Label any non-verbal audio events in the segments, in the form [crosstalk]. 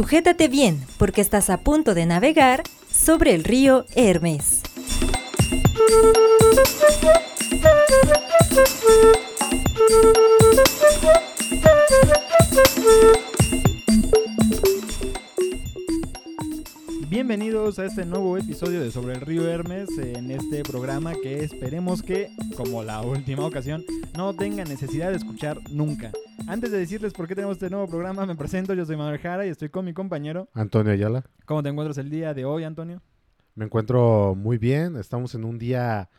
Sujétate bien, porque estás a punto de navegar sobre el río Hermes. Bienvenidos a este nuevo episodio de Sobre el Río Hermes, en este programa que esperemos que, como la última ocasión, no tenga necesidad de escuchar nunca. Antes de decirles por qué tenemos este nuevo programa, me presento, yo soy Manuel Jara y estoy con mi compañero. Antonio Ayala. ¿Cómo te encuentras el día de hoy, Antonio? Me encuentro muy bien, estamos en un día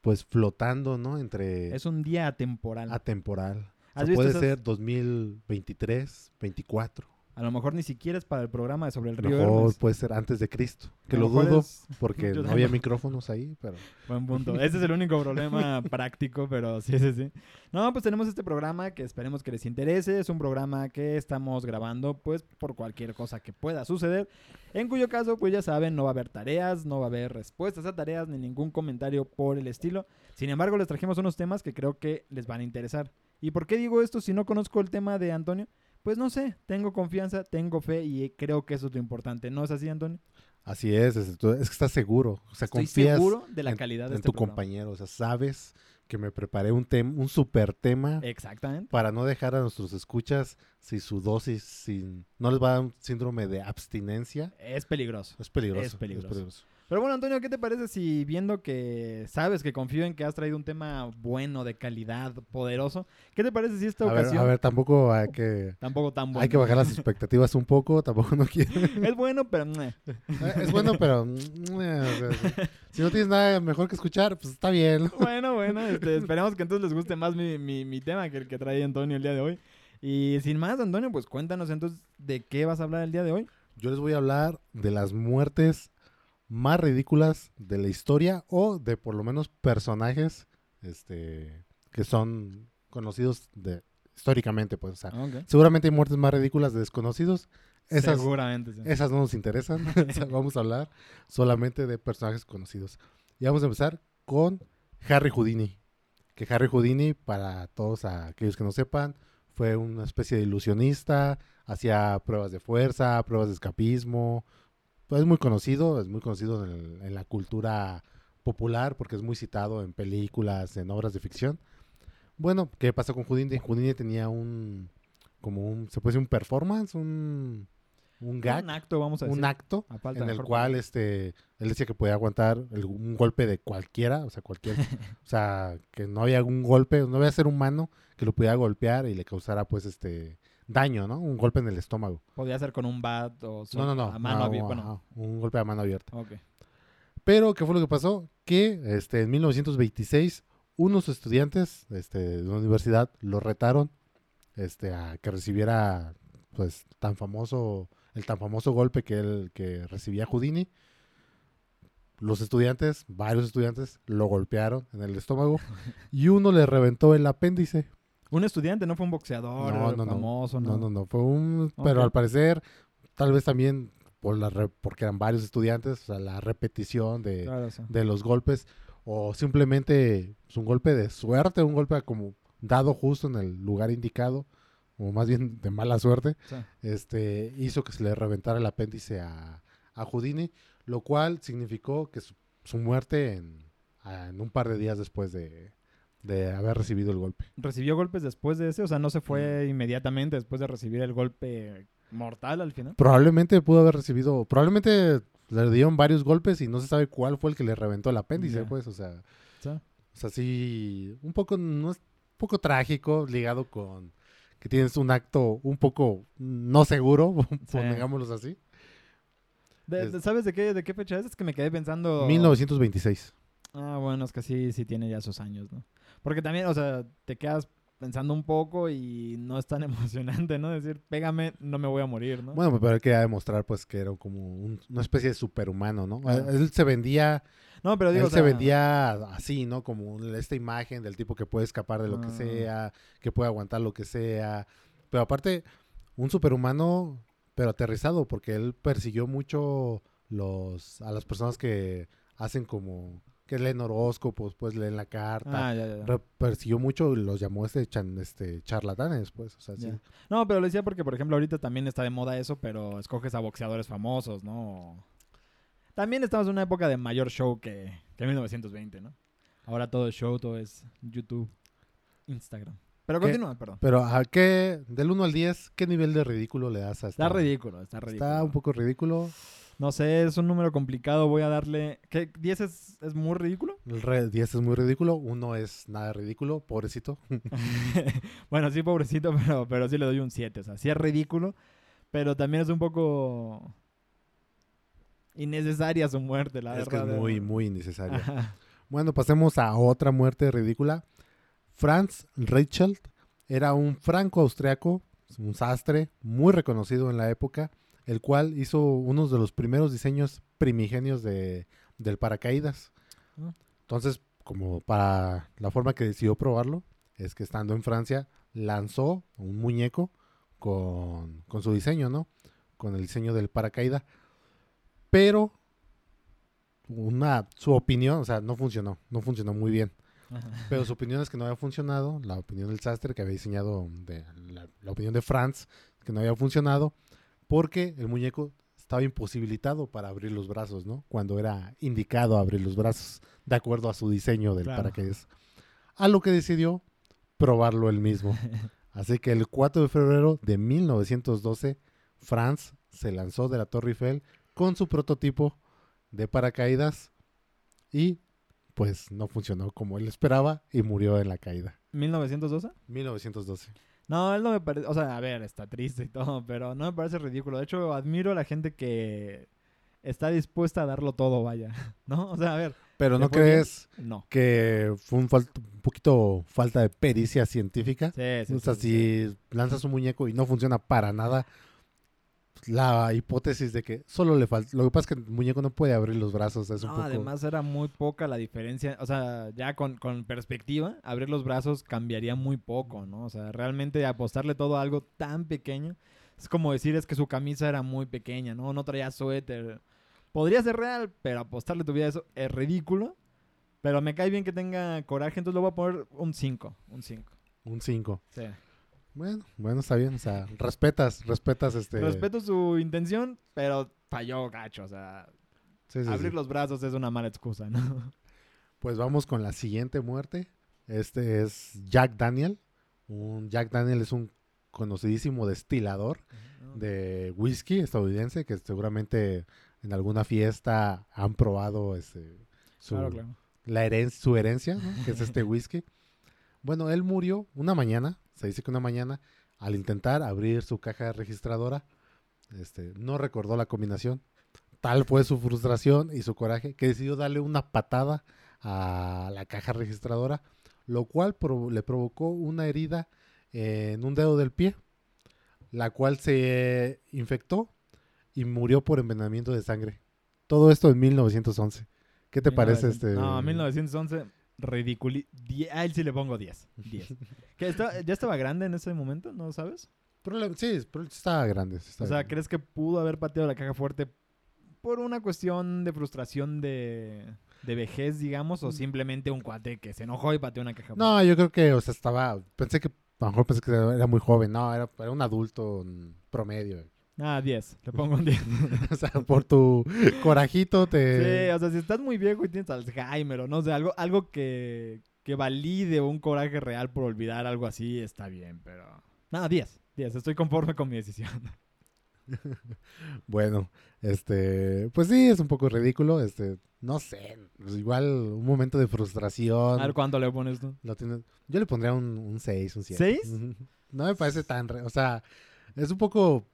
pues flotando, ¿no? Entre... Es un día atemporal. Atemporal. ¿Has O sea, puede ser 2023, 24. A lo mejor ni siquiera es para el programa de Sobre el Río Mejor Hermes. puede ser antes de Cristo. Que lo dudo es- [laughs] porque no había micrófonos ahí, pero... Buen punto. Ese es el único problema [laughs] práctico, pero sí, sí, sí. No, pues tenemos este programa que esperemos que les interese. Es un programa que estamos grabando, pues, por cualquier cosa que pueda suceder. En cuyo caso, pues ya saben, no va a haber tareas, no va a haber respuestas a tareas, ni ningún comentario por el estilo. Sin embargo, les trajimos unos temas que creo que les van a interesar. ¿Y por qué digo esto si no conozco el tema de Antonio? Pues no sé, tengo confianza, tengo fe y creo que eso es lo importante. ¿No es así, Antonio? Así es, es, que estás seguro. O sea, Estoy confías seguro de la en, calidad de en este tu programa. compañero. O sea, sabes que me preparé un, tem un super tema Exactamente. para no dejar a nuestros escuchas si su dosis sin, no les va a dar un síndrome de abstinencia. Es peligroso. Es peligroso. Es peligroso. Pero bueno, Antonio, ¿qué te parece si viendo que sabes que confío en que has traído un tema bueno, de calidad, poderoso, ¿qué te parece si esta A ver, ocasión a ver, tampoco hay que, tampoco tan bueno? hay que bajar las expectativas un poco, tampoco no quiero. [laughs] Es bueno, pero meh. Es bueno, pero si [laughs] no tienes nada mejor que escuchar, pues está bien. bueno, bueno, este, [laughs] esperemos que entonces les guste más mi, mi, mi tema que el que trae Antonio el día de hoy. Y sin más, Antonio, pues cuéntanos entonces de qué vas a hablar el día de hoy. Yo les voy a hablar de las muertes más ridículas de la historia o de por lo menos personajes este que son conocidos de históricamente, pues, o sea, seguramente hay muertes más ridículas de desconocidos. Esas, Seguramente, sí. esas no nos interesan. [laughs] Vamos a hablar solamente de personajes conocidos. Y vamos a empezar con Harry Houdini. Que Harry Houdini, para todos aquellos que no sepan, fue una especie de ilusionista, hacía pruebas de fuerza, pruebas de escapismo. Pues es muy conocido, es muy conocido en, el- en la cultura popular porque es muy citado en películas, en obras de ficción. Bueno, ¿qué pasó con Houdini? Houdini tenía un, como un, se puede decir un performance, un, un gag, Un acto, vamos a decir. un acto en el cual este él decía que podía aguantar el- un golpe de cualquiera, o sea, cualquier, [laughs] o sea, que no había algún golpe, no había ser humano que lo pudiera golpear y le causara pues este daño, ¿no? Un golpe en el estómago. Podía ser con un bat o No, no, no, a mano no, abierta. un golpe a mano abierta. ok. Pero ¿qué fue lo que pasó? Que este en 1926 unos estudiantes este, de la universidad lo retaron este a que recibiera pues tan famoso el tan famoso golpe que él que recibía Houdini. Los estudiantes, varios estudiantes, lo golpearon en el estómago [laughs] y uno le reventó el apéndice. Un estudiante, no fue un boxeador No, no, no. famoso, No, no, no, fue un... Pero al parecer, tal vez también por la re- porque eran varios estudiantes, o sea, la repetición de, Claro, sí. de los golpes o simplemente es un golpe de suerte, un golpe como dado justo en el lugar indicado o más bien de mala suerte, Sí. este hizo que se le reventara el apéndice a, a Houdini, lo cual significó que su, su muerte en, en un par de días después de, de haber recibido el golpe. ¿Recibió golpes después de ese? O sea, no se Mm. fue inmediatamente después de recibir el golpe mortal al final. Probablemente pudo haber recibido, probablemente le dieron varios golpes y no se sabe cuál fue el que le reventó el apéndice, pues, o sea, Sí. O sea, sí, un poco, no es, un poco trágico, ligado con que tienes un acto un poco no seguro, [laughs] pongámoslo así. De- ¿Sabes de qué, de qué fecha es? Es que me quedé pensando... 1926. Ah, bueno, es que sí, sí tiene ya sus años, ¿no? Porque también, o sea, te quedas pensando un poco y no es tan [laughs] emocionante, ¿no? Decir, pégame, no me voy a morir, ¿no? Bueno, pero él quería demostrar pues que era como un- una especie de superhumano, ¿no? Claro. Él se vendía, no, pero digo, él o sea, se vendía así, ¿no? Como esta imagen del tipo que puede escapar de lo que Ah. sea, que puede aguantar lo que sea. Pero aparte, un superhumano, pero aterrizado, porque él persiguió mucho los a las personas que hacen como que leen horóscopos, pues leen la carta. Ah, ya, ya, persiguió mucho y los llamó este, chan- este charlatanes, pues. O sea, sí. No, pero lo decía porque, por ejemplo, ahorita también está de moda eso, pero escoges a boxeadores famosos, ¿no? También estamos en una época de mayor show que, que 1920, ¿no? Ahora todo es show, todo es YouTube, Instagram. Pero ¿Qué? continúa, perdón. Pero ¿a qué, del 1 al 10, qué nivel de ridículo le das a esta? Está ridículo, está ridículo. Está un poco ridículo. No sé, es un número complicado, voy a darle... ¿Qué? ¿10 es, es muy ridículo? El re- 10 es muy ridículo, 1 es nada ridículo, pobrecito. [laughs] [laughs] bueno, sí, pobrecito, pero, pero sí le doy un 7. O sea, sí es ridículo, pero también es un poco innecesaria su muerte, la es que verdad. es muy, muy innecesario. Ajá. Bueno, pasemos a otra muerte ridícula. Franz Reichelt era un franco-austriaco, un sastre muy reconocido en la época, el cual hizo uno de los primeros diseños primigenios de, del paracaídas. Ah. Entonces, como para la forma que decidió probarlo, es que estando en Francia, lanzó un muñeco con, con su diseño, ¿no? Con el diseño del paracaídas. Pero una, su opinión, o sea, no funcionó, no funcionó muy bien. Ajá. [laughs] Pero su opinión es que no había funcionado. La opinión del sastre que había diseñado, de, la, la opinión de Franz, que no había funcionado, porque el muñeco estaba imposibilitado para abrir los brazos, ¿no? Cuando era indicado abrir los brazos, de acuerdo a su diseño del Claro. paracaídas. A lo que decidió probarlo él mismo. [laughs] Así que el 4 de febrero de 1912, Franz se lanzó de la Torre Eiffel con su prototipo de paracaídas y pues no funcionó como él esperaba y murió en la caída. ¿1912? 1912. No, él no me parece... O sea, a ver, está triste y todo, pero no me parece ridículo. De hecho, admiro a la gente que está dispuesta a darlo todo, vaya. [laughs] ¿No? O sea, a ver, Pero ¿Le ¿no bien? crees no. que fue un, un poquito falta de pericia científica? Sí, sí, o sea, sí, sí. si lanzas un muñeco y no funciona para nada, la hipótesis de que solo le falta... Lo que pasa es que el muñeco no puede abrir los brazos, es un No, poco... además era muy poca la diferencia. O sea, ya con, con perspectiva, abrir los brazos cambiaría muy poco, ¿no? O sea, realmente apostarle todo a algo tan pequeño. Es como decir, es que su camisa era muy pequeña, ¿no? No traía suéter. Podría ser real, pero apostarle tu vida a eso es ridículo. Pero me cae bien que tenga coraje, entonces le voy a poner un 5. Un 5. Un 5. Sí. Bueno, bueno, está bien. O sea, respetas, respetas este... Respeto su intención, pero falló gacho. O sea, Sí, sí, sí. abrir los brazos es una mala excusa, ¿no? [laughs] Pues vamos con la siguiente muerte. Este es Jack Daniel. Un Jack Daniel es un conocidísimo destilador de whisky estadounidense que seguramente en alguna fiesta han probado este, su, Claro, claro. la heren- su herencia, ¿no? que es este [laughs] whisky. Bueno, él murió una mañana, se dice que una mañana, al intentar abrir su caja registradora, este, no recordó la combinación. Tal fue su frustración y su coraje que decidió darle una patada a la caja registradora, lo cual le provocó una herida en un dedo del pie, la cual se infectó y murió por envenenamiento de sangre. Todo esto en 1911. ¿Qué te parece 1900. este? No, 1911, ridículo. A él sí le pongo 10. 10. ¿Que está- ¿Ya estaba grande en ese momento? ¿No sabes? Problema- sí, estaba grande. estaba O sea, grande. ¿crees que pudo haber pateado la caja fuerte por una cuestión de frustración de, de vejez, digamos? ¿O simplemente un cuate que se enojó y pateó una caja fuerte? No, yo creo que, o sea, estaba. Pensé que. A lo mejor pensé que era muy joven. No, era, era un adulto mm, promedio. Ah, 10. Le pongo un 10. [laughs] o sea, por tu corajito Sí, te. o sea, si estás muy viejo y tienes Alzheimer o no sé, algo, algo que, que valide un coraje real por olvidar algo así, está bien, pero... Nada, 10. 10. Estoy conforme con mi decisión. [laughs] Bueno, este. Pues sí, es un poco ridículo. Este. No sé. pues igual un momento de frustración. A ver cuánto le pones tú. Lo tienes- Yo le pondría un, un 6, un 7. ¿Seis? [laughs] No me parece tan... re- O sea, es un poco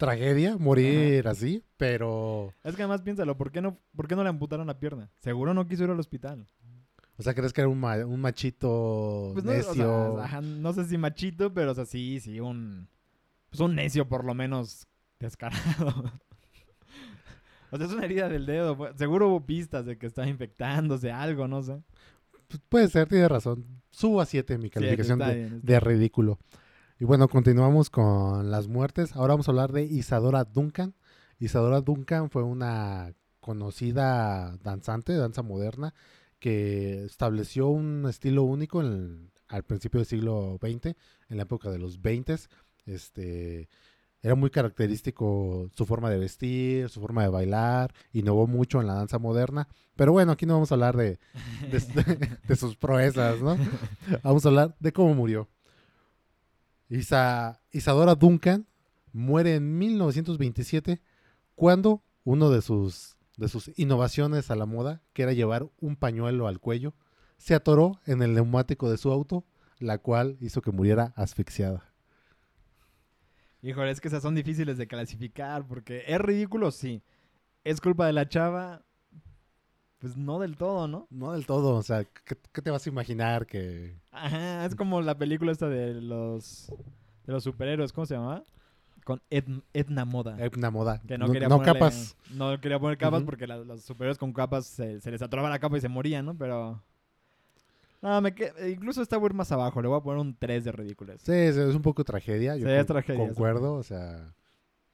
tragedia morir así, pero... Es que además piénsalo, ¿por qué, no, ¿por qué no le amputaron la pierna? Seguro no quiso ir al hospital. O sea, ¿crees que era un, ma- un machito Pues no, o sea, necio? ajá, no sé si machito, pero o sea, sí, sí, un... Pues un necio por lo menos descarado. [laughs] o sea, es una herida del dedo. pues, Seguro hubo pistas de que estaba infectándose algo, no sé. Pues puede ser, tiene razón. Subo a 7 mi calificación bien, de ridículo. Y bueno, continuamos con las muertes. Ahora vamos a hablar de Isadora Duncan. Isadora Duncan fue una conocida danzante, danza moderna, que estableció un estilo único al principio del siglo XX, en la época de los 20. Este, era muy característico su forma de vestir, su forma de bailar, innovó mucho en la danza moderna. Pero bueno, aquí no vamos a hablar de, de, [laughs] de sus proezas, ¿no? Vamos a hablar de cómo murió. Isa- Isadora Duncan muere en 1927 cuando uno de sus, de sus innovaciones a la moda, que era llevar un pañuelo al cuello, se atoró en el neumático de su auto, la cual hizo que muriera asfixiada. Híjole, es que esas son difíciles de clasificar porque es ridículo, sí. Es culpa de la chava, pues no del todo, ¿no? No del todo, o sea, ¿qué, qué te vas a imaginar que... Ajá, es como la película esta de los de los superhéroes, ¿cómo se llamaba? Con Ed- Edna Moda. Una moda. Que no, no quería no ponerle- capas. No quería poner capas porque la- los superhéroes con capas se, se les atoraba la capa y se morían, ¿no? Pero. No, me que- incluso a ir más abajo. Le voy a poner un 3 de ridículas. Sí, es, un poco tragedia. Yo Sí, es tragedia, Concuerdo, o sea,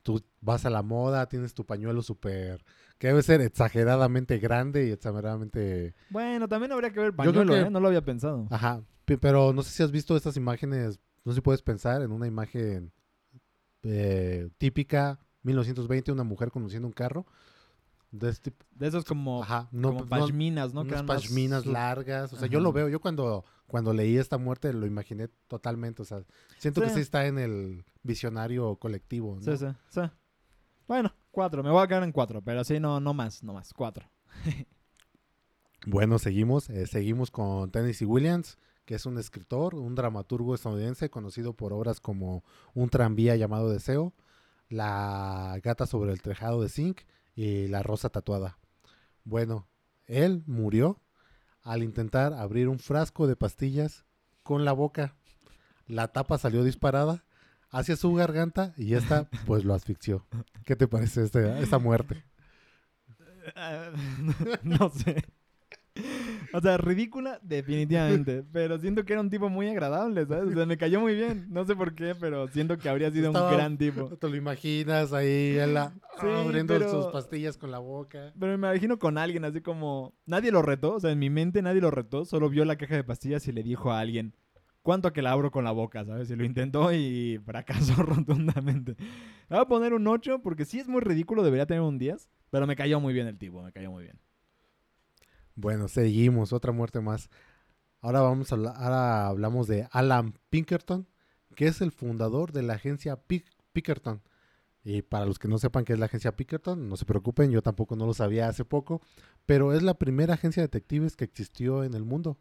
tú vas a la moda, tienes tu pañuelo súper... que debe ser exageradamente grande y exageradamente... Bueno, también habría que ver pañuelo, que- ¿eh? No lo había pensado. Ajá, pe- pero no sé si has visto estas imágenes, no sé si puedes pensar en una imagen eh, típica, 1920, una mujer conduciendo un carro. De este. De esos como, Ajá, no, como pues, pashminas, ¿no? Unas pashminas largas. O sea, Ajá. yo lo veo, yo cuando, cuando leí esta muerte lo imaginé totalmente. O sea, siento que Sí. sí está en el visionario colectivo. ¿no? Sí, sí, sí. Bueno, 4. Me voy a quedar en 4. Pero sí, no, no más, no más. 4. [laughs] Bueno, seguimos. eh, seguimos con Tennessee Williams, que es un escritor, un dramaturgo estadounidense conocido por obras como Un tranvía llamado Deseo, La gata sobre el tejado de zinc y La rosa tatuada. Bueno, él murió al intentar abrir un frasco de pastillas con la boca. La tapa salió disparada hacia su garganta y esta pues lo asfixió. ¿Qué te parece este- esta muerte? [laughs] no sé. O sea, ridícula, definitivamente. Pero siento que era un tipo muy agradable, ¿sabes? O sea, me cayó muy bien. No sé por qué, pero siento que habría sido Estaba- un gran tipo. ¿Te lo imaginas ahí él la- Sí, abriendo pero- sus pastillas con la boca? Pero me imagino con alguien así como... Nadie lo retó, o sea, en mi mente nadie lo retó. Solo vio la caja de pastillas y le dijo a alguien... ¿Cuánto que la abro con la boca, sabes? Y lo intentó y fracasó [laughs] rotundamente. Le voy a poner un 8 porque sí es muy ridículo, debería tener un 10. Pero me cayó muy bien el tipo, me cayó muy bien. Bueno, seguimos, otra muerte más. Ahora vamos a hablar, ahora hablamos de Alan Pinkerton, que es el fundador de la agencia Pinkerton. Y para los que no sepan qué es la agencia Pinkerton, no se preocupen, yo tampoco no lo sabía hace poco, pero es la primera agencia de detectives que existió en el mundo.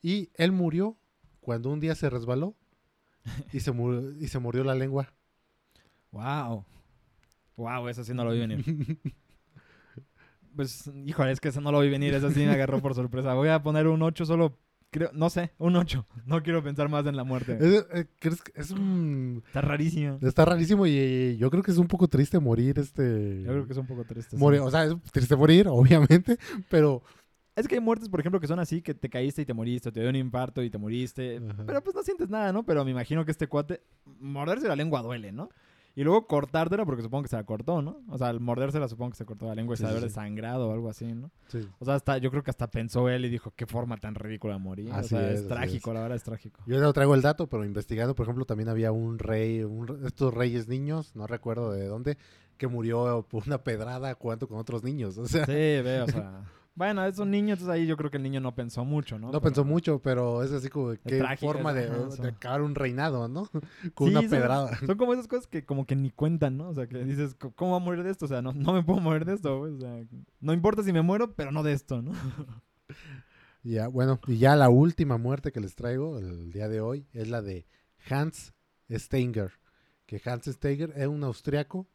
Y él murió cuando un día se resbaló y se, mu- y se murió la lengua. Wow. Wow, eso sí no lo vi venir. [laughs] Pues, híjole, es que eso no lo vi venir, eso sí me agarró por sorpresa. Voy a poner un 8 solo, creo, no sé, un 8. No quiero pensar más en la muerte. Es, eh, ¿crees que es un- Está rarísimo. Está rarísimo y yo creo que es un poco triste morir este... Yo creo que es un poco triste. sí. Morir, o sea, es triste morir, [laughs] obviamente, pero Es que hay muertes, por ejemplo, que son así, que te caíste y te moriste, o te dio un infarto y te moriste. Ajá. Pero pues no sientes nada, ¿no? Pero me imagino que este cuate, morderse la lengua duele, ¿no? Y luego cortártela, porque supongo que se la cortó, ¿no? O sea, al mordérsela supongo que se cortó la lengua y Sí, se sí, haber sí. desangrado o algo así, ¿no? sí. O sea, hasta, yo creo que hasta pensó él y dijo, qué forma tan ridícula de morir. Así o sea, es, es, trágico, es. la verdad es trágico. Yo no traigo el dato, pero investigando, por ejemplo, también había un rey, un estos reyes niños, no recuerdo de dónde, que murió por una pedrada jugando con otros niños. O sea, Sí, ve, o sea... [laughs] Bueno, es un niño, entonces ahí yo creo que el niño no pensó mucho, ¿no? no, Pero- pensó mucho, pero es así como qué forma de, acabar un reinado, ¿no? [laughs] con Sí, una son- pedrada. Son como esas cosas que como que ni cuentan, ¿no? O sea, que dices, "¿Cómo- ¿cómo va a morir de esto? O sea, no, no me puedo morir de esto, güey. O sea, no importa si me muero, pero no de esto, ¿no? [laughs] Ya, bueno, y ya la última muerte que les traigo el día de hoy es la de Hans Steiger. Que Hans Steiger era un austriaco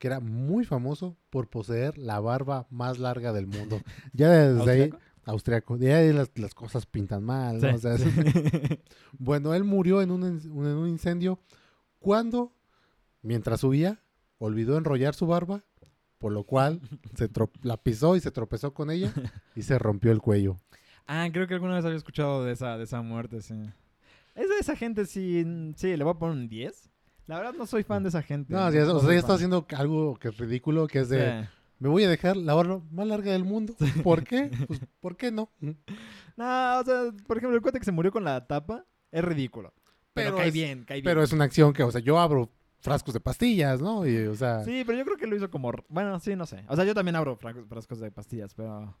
que era muy famoso por poseer la barba más larga del mundo. [laughs] Ya desde ahí, ¿Austriaco? de ahí las, las cosas pintan mal, ¿no? Sí, O sea, sí. [laughs] [laughs] Bueno, él murió en un, in- en un incendio cuando, mientras subía, olvidó enrollar su barba, por lo cual se la pisó y se tropezó con ella y se rompió el cuello. Ah, creo que alguna vez había escuchado de esa, de esa muerte, sí. Es de esa gente, sí, sí, le voy a poner un 10. La verdad no soy fan de esa gente. No, sí, o sea, ya está haciendo algo que es ridículo, que es de Sí. me voy a dejar la barba más larga del mundo. ¿Por qué? [laughs] Pues, ¿por qué no? No, o sea, por ejemplo, el cuate que se murió con la tapa es ridículo. Pero, Pero cae es- bien, cae bien. Pero es una acción que, o sea, yo abro frascos de pastillas, ¿no? Y, o sea, Sí, pero yo creo que lo hizo como... Bueno, sí, no sé. O sea, yo también abro fra- frascos de pastillas, pero...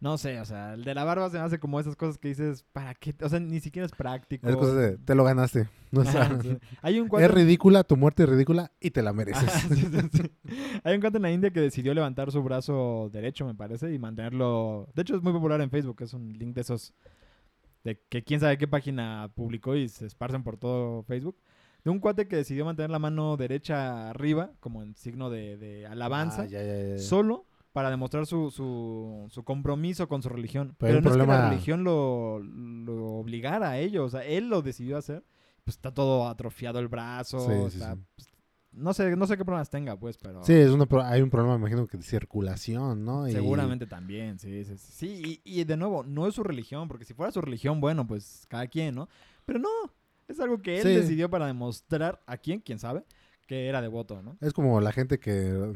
No sé, o sea, el de la barba se me hace como esas cosas que dices, ¿para qué? O sea, ni siquiera es práctico. es cosa de, te lo ganaste. [laughs] O sea, Ajá, sí. Hay un cuate... es ridícula, tu muerte es ridícula y te la mereces. Ajá, sí, sí, sí. [laughs] Hay un cuate en la India que decidió levantar su brazo derecho, me parece, y mantenerlo... De hecho, es muy popular en Facebook. Es un link de esos... De que quién sabe qué página publicó y se esparcen por todo Facebook. De un cuate que decidió mantener la mano derecha arriba, como en signo de, de alabanza. Ah, ya, ya, ya. solo para demostrar su, su, su compromiso con su religión. Pero Pero, no es que la problema- religión lo, lo obligara a ello, o sea, él lo decidió hacer. Pues está todo atrofiado el brazo, Sí, sí, está- sí. pues, no sé, no sé qué problemas tenga, pues, pero Sí, es una pro- hay un problema, me imagino, que de circulación, ¿no? Y- seguramente también, sí, sí, sí. Sí, y, y de nuevo, no es su religión, porque si fuera su religión, bueno, pues cada quien, ¿no? Pero no, es algo que él decidió para demostrar a quién, quién sabe, que era devoto, ¿no? Es como la gente que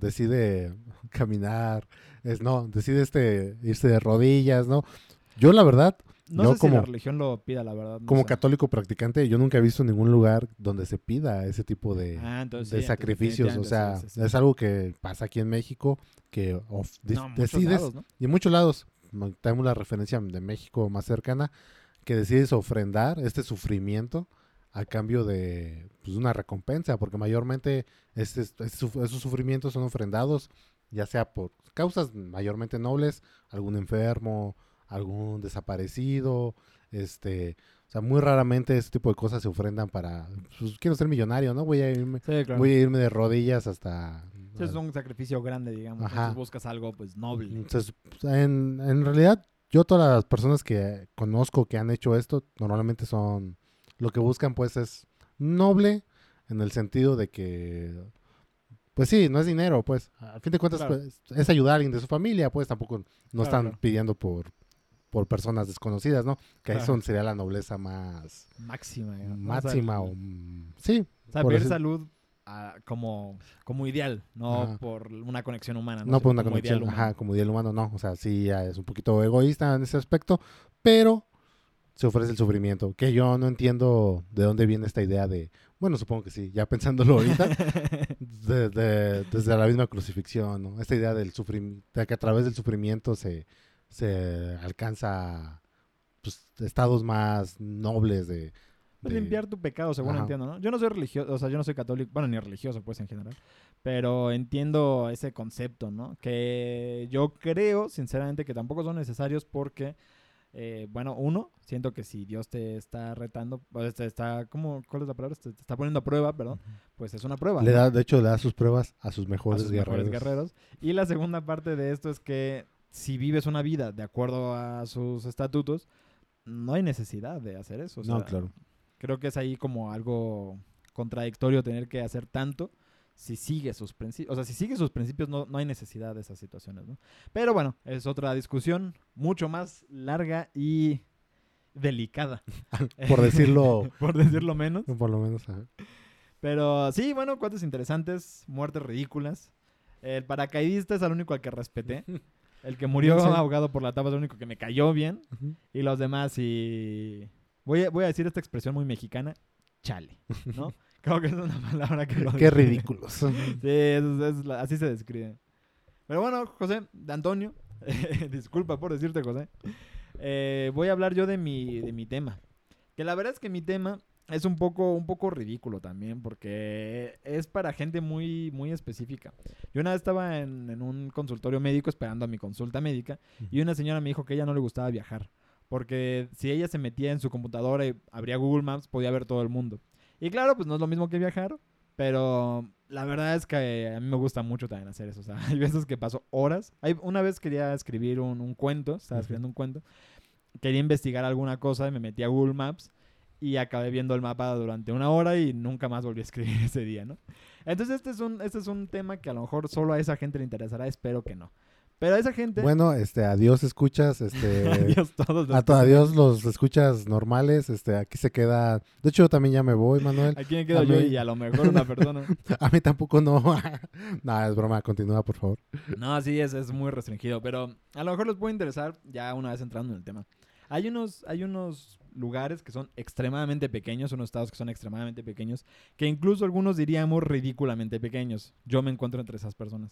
decide caminar, es no, decide este irse de rodillas, ¿no? Yo la verdad, No Yo sé si como- la religión lo pida, la verdad. no como sé. católico practicante, yo nunca he visto ningún lugar donde se pida ese tipo de, Ah, entonces de sí, entonces sacrificios. O sea, sí, sí, es algo que pasa aquí en México, que of- de- No, decides, lados, ¿no? y en muchos lados, tenemos la referencia de México más cercana, que decides ofrendar este sufrimiento a cambio de pues, una recompensa, porque mayormente este- este suf- esos sufrimientos son ofrendados, ya sea por causas mayormente nobles, algún enfermo, algún desaparecido, este, o sea, muy raramente este tipo de cosas se ofrendan para, pues quiero ser millonario, ¿no? Voy a irme, Sí, claro. voy a irme de rodillas hasta... Sí, es un sacrificio grande, digamos. Ajá. Entonces buscas algo, pues, noble. Entonces, pues, en, en realidad, yo todas las personas que conozco que han hecho esto, normalmente son, lo que buscan pues es noble en el sentido de que, pues sí, no es dinero, pues, a fin de cuentas Claro. pues, es ayudar a alguien de su familia, pues tampoco no Claro, están claro. pidiendo por, por personas desconocidas, ¿no? Que ahí son, sería la nobleza más Máxima. ¿no? Sea, máxima o, sí, O sea, por ver salud ah, como, como ideal, no Ajá. por una conexión humana. No, por Sino una como conexión, ideal ajá, como ideal humano, no. O sea, sí, ya es un poquito egoísta en ese aspecto, pero se ofrece el sufrimiento. Que yo no entiendo de dónde viene esta idea de, bueno, supongo que sí, ya pensándolo ahorita, [laughs] de- de- desde la misma crucifixión, ¿no? Esta idea del sufrimiento, de que a través del sufrimiento se, se alcanza pues, estados más nobles de... De- limpiar tu pecado, según Ajá. entiendo, ¿no? Yo no soy religioso, o sea, yo no soy católico, bueno, ni religioso, pues, en general. Pero entiendo ese concepto, ¿no? Que yo creo, sinceramente, que tampoco son necesarios porque, eh, bueno, uno, siento que si Dios te está retando, pues, te está, ¿cómo, ¿cuál es la palabra? Te, te está poniendo a prueba, perdón, pues es una prueba. Le da, de hecho, le da sus pruebas a sus a mejores, sus guerreros. mejores guerreros. Y la segunda parte de esto es que si vives una vida de acuerdo a sus estatutos, no hay necesidad de hacer eso. o No, claro. Creo que es ahí como algo contradictorio tener que hacer tanto si sigue sus principios. O sea, si sigue sus principios no, no hay necesidad de esas situaciones, ¿no? Pero bueno, es otra discusión mucho más larga y delicada. [laughs] Por decirlo, [laughs] Por decirlo menos. [laughs] por lo menos. ajá. Pero sí, bueno, cuentos interesantes, muertes ridículas. El paracaidista es el único al que respeté. El que murió Sí. ahogado por la tapa es el único que me cayó bien. Y los demás, y. Voy a, voy a decir esta expresión muy mexicana: chale. ¿No? Creo que es una palabra que lo Qué ridículos. [laughs] Sí, es- es la- así se describe. Pero bueno, José, de Antonio, [laughs] disculpa por decirte, José. Eh, voy a hablar yo de mi, de mi tema. Que la verdad es que mi tema es un poco, un poco ridículo también, porque es para gente muy, muy específica. Yo una vez estaba en, en un consultorio médico esperando a mi consulta médica y una señora me dijo que a ella no le gustaba viajar, porque si ella se metía en su computadora y abría Google Maps, podía ver todo el mundo. Y claro, pues no es lo mismo que viajar, pero la verdad es que a mí me gusta mucho también hacer eso. O sea, [laughs] hay veces que paso horas. Hay, una vez quería escribir un, un cuento, estaba escribiendo un cuento. Quería investigar alguna cosa y me metí a Google Maps y acabé viendo el mapa durante una hora y nunca más volví a escribir [laughs] ese día, ¿no? Entonces este es un, este es un tema que a lo mejor solo a esa gente le interesará, espero que no. Pero a esa gente... Bueno, este, adiós escuchas, este, [laughs] Adiós todos. los a adiós los escuchas normales, este, aquí se queda, de hecho yo también ya me voy, Manuel, Aquí me quedo A yo mí- y a lo mejor una persona. [laughs] a mí tampoco no, [laughs] no, es broma, continúa por favor. No, sí, es, es muy restringido, pero a lo mejor les puede interesar ya una vez entrando en el tema. Hay unos, hay unos lugares que son extremadamente pequeños, unos estados que son extremadamente pequeños, que incluso algunos diríamos ridículamente pequeños. Yo me encuentro entre esas personas.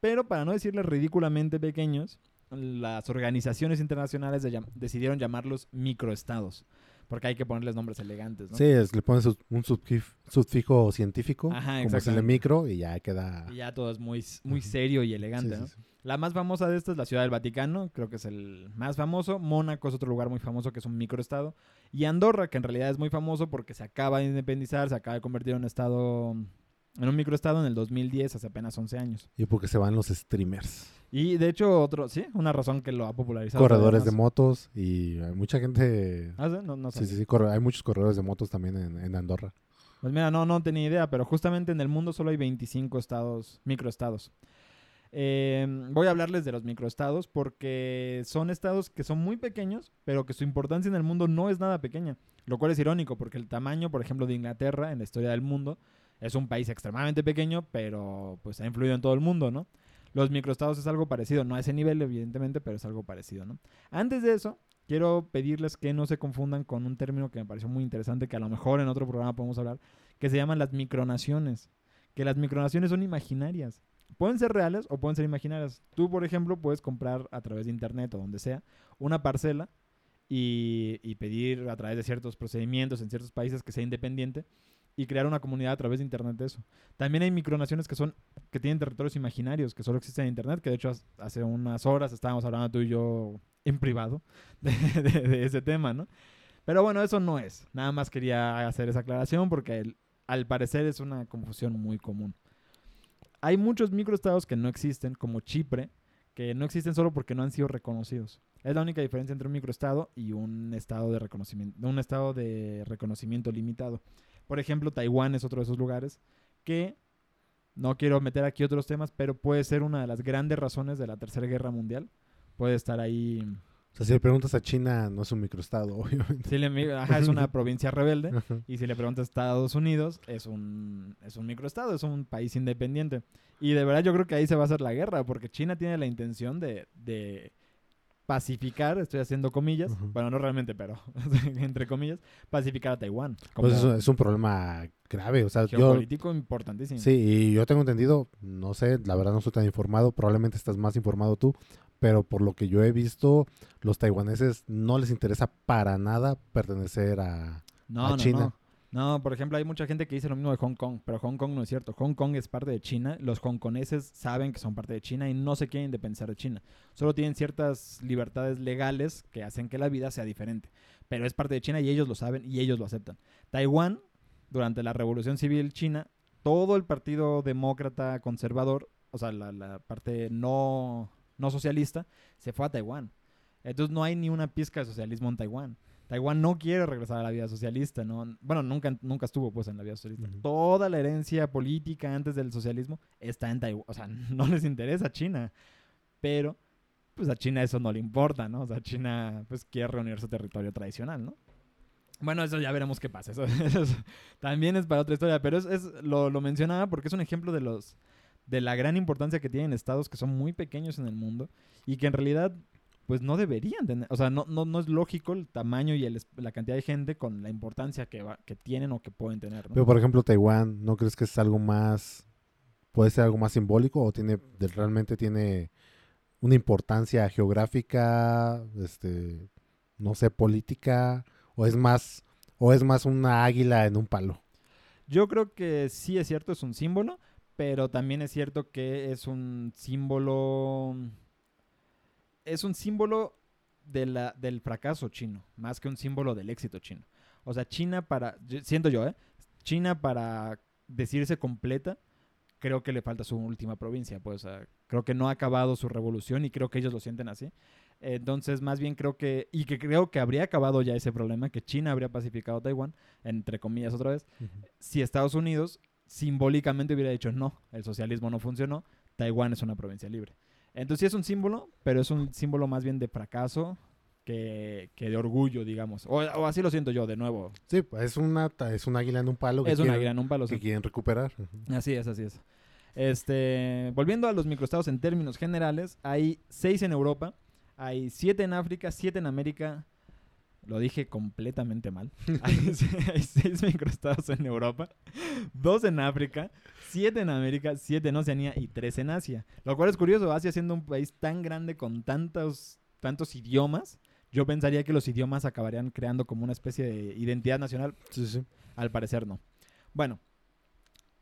Pero para no decirles ridículamente pequeños, las organizaciones internacionales de llam- decidieron llamarlos microestados, porque hay que ponerles nombres elegantes, ¿no? Sí, es- le pones un subfijo científico, Ajá, como es el micro, y ya queda... Y ya todo es muy, muy serio y elegante, sí, ¿no? sí. La más famosa de estas es la Ciudad del Vaticano, creo que es el más famoso. Mónaco es otro lugar muy famoso que es un microestado. Y Andorra, que en realidad es muy famoso porque se acaba de independizar, se acaba de convertir en un estado, en un microestado en el 2010, hace apenas 11 años. Y porque se van los streamers, Y de hecho, otro, sí, una razón que lo ha popularizado. corredores de motos, y hay mucha gente... Ah, ¿sí? No, no Sí, sí, hay muchos corredores de motos también en, en Andorra. Pues mira, no, no tenía idea, pero justamente en el mundo solo hay 25 estados, microestados. Eh, voy a hablarles de los microestados porque son estados que son muy pequeños, pero que su importancia en el mundo no es nada pequeña. Lo cual es irónico porque el tamaño, por ejemplo, de Inglaterra en la historia del mundo es un país extremadamente pequeño, pero pues ha influido en todo el mundo, ¿no? Los microestados es algo parecido, no a ese nivel, evidentemente, pero es algo parecido, ¿no? Antes de eso, quiero pedirles que no se confundan con un término que me pareció muy interesante, que a lo mejor en otro programa podemos hablar, que se llaman las micronaciones. Que las micronaciones son imaginarias. Pueden ser reales o pueden ser imaginarias. Tú, por ejemplo, puedes comprar a través de internet o donde sea una parcela y, y pedir a través de ciertos procedimientos en ciertos países que sea independiente y crear una comunidad a través de internet de eso. También hay micronaciones que son que tienen territorios imaginarios que solo existen en internet, que de hecho hace unas horas estábamos hablando tú y yo en privado [laughs] de, de- de ese tema, ¿no? Pero bueno, eso no es. Nada más quería hacer esa aclaración porque el- al parecer es una confusión muy común. Hay muchos microestados que no existen, como Chipre, que no existen solo porque no han sido reconocidos. Es la única diferencia entre un microestado y un estado de reconocimiento, un estado de reconocimiento limitado. Por ejemplo, Taiwán es otro de esos lugares que no quiero meter aquí otros temas, pero puede ser una de las grandes razones de la Tercera Guerra Mundial. Puede estar ahí. O sea, si le preguntas a China, no es un microestado, [laughs] obviamente. si le- ajá, es una [laughs] provincia rebelde. Ajá. Y si le preguntas a Estados Unidos, es un, es un microestado, es un país independiente. Y de verdad yo creo que ahí se va a hacer la guerra, porque China tiene la intención de, de pacificar, estoy haciendo comillas, bueno, no realmente, pero [laughs] entre comillas, pacificar a Taiwán. Pues es, un- es un problema grave, o sea, yo... geopolítico importantísimo. Sí, y yo tengo entendido, no sé, la verdad no estoy tan informado, probablemente estás más informado tú, pero por lo que yo he visto, los taiwaneses no les interesa para nada pertenecer a... no, a China. no. No, por ejemplo, hay mucha gente que dice lo mismo de Hong Kong, pero Hong Kong no es cierto. Hong Kong es parte de China. Los hongkoneses saben que son parte de China y no se quieren independizar de China. Solo tienen ciertas libertades legales que hacen que la vida sea diferente. Pero es parte de China y ellos lo saben y ellos lo aceptan. Taiwán, durante la Revolución Civil China, todo el Partido Demócrata Conservador, o sea, la, la parte no, no socialista, se fue a Taiwán. Entonces no hay ni una pizca de socialismo en Taiwán. Taiwán no quiere regresar a la vida socialista, ¿no? Bueno, nunca, nunca estuvo pues en la vida socialista. Toda la herencia política antes del socialismo está en Taiwán. O sea, [laughs] no les interesa China. Pero, pues a China eso no le importa, ¿no? O sea, China pues quiere reunir su territorio tradicional, ¿no? Bueno, eso ya veremos qué pasa. Eso, [laughs] eso es- también es para otra historia, pero es, es- lo, lo mencionaba porque es un ejemplo de los de la gran importancia que tienen estados que son muy pequeños en el mundo y que en realidad pues no deberían tener, o sea, no, no, no es lógico el tamaño y el la cantidad de gente con la importancia que, va- que tienen o que pueden tener, ¿no? Pero por ejemplo, Taiwán, ¿no crees que es algo más, puede ser algo más simbólico o tiene, realmente tiene una importancia geográfica, este, no sé, política, o es más, o es más una águila en un palo? Yo creo que sí es cierto, es un símbolo, pero también es cierto que es un símbolo. Es un símbolo de la, del fracaso chino, más que un símbolo del éxito chino. O sea, China para. Siento yo, ¿eh? China para decirse completa, creo que le falta su última provincia. Pues, creo que no ha acabado su revolución y creo que ellos lo sienten así. Entonces, más bien creo que. Y que creo que habría acabado ya ese problema, que China habría pacificado Taiwán, entre comillas otra vez si Estados Unidos simbólicamente hubiera dicho no, el socialismo no funcionó, Taiwán es una provincia libre. Entonces sí es un símbolo, pero es un símbolo más bien de fracaso que, que de orgullo, digamos. O, o así lo siento yo, de nuevo. Sí, pues es una es un águila en un palo que, Es quieren, águila en un palo. que sí. quieren recuperar. Así es, así es. Este, volviendo a los microestados en términos generales, hay seis en Europa, hay siete en África, siete en América. Lo dije completamente mal. [laughs] [laughs] hay, hay seis microestados en Europa, dos en África, siete en América, siete en Oceanía y tres en Asia. Lo cual es curioso, Asia siendo un país tan grande con tantos, tantos idiomas, yo pensaría que los idiomas acabarían creando como una especie de identidad nacional, Sí, sí. al parecer no. Bueno,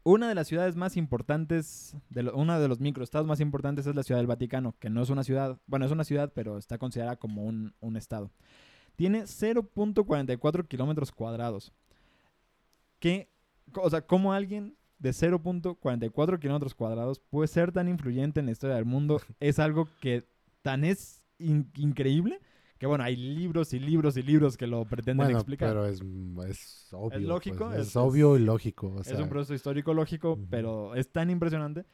una de las ciudades más importantes, de lo- uno de los microestados más importantes es la Ciudad del Vaticano, que no es una ciudad, bueno, es una ciudad, pero está considerada como un, un estado. Tiene 0.44 kilómetros cuadrados. Que, o sea, ¿cómo alguien de 0.44 kilómetros cuadrados puede ser tan influyente en la historia del mundo? [laughs] Es algo que tan es in- increíble que, bueno, hay libros y libros y libros que lo pretenden Bueno, explicar. pero es, es obvio. lógico, pues, es, es- obvio es- y lógico. o es sea, un proceso histórico lógico, Ujú. pero es tan impresionante,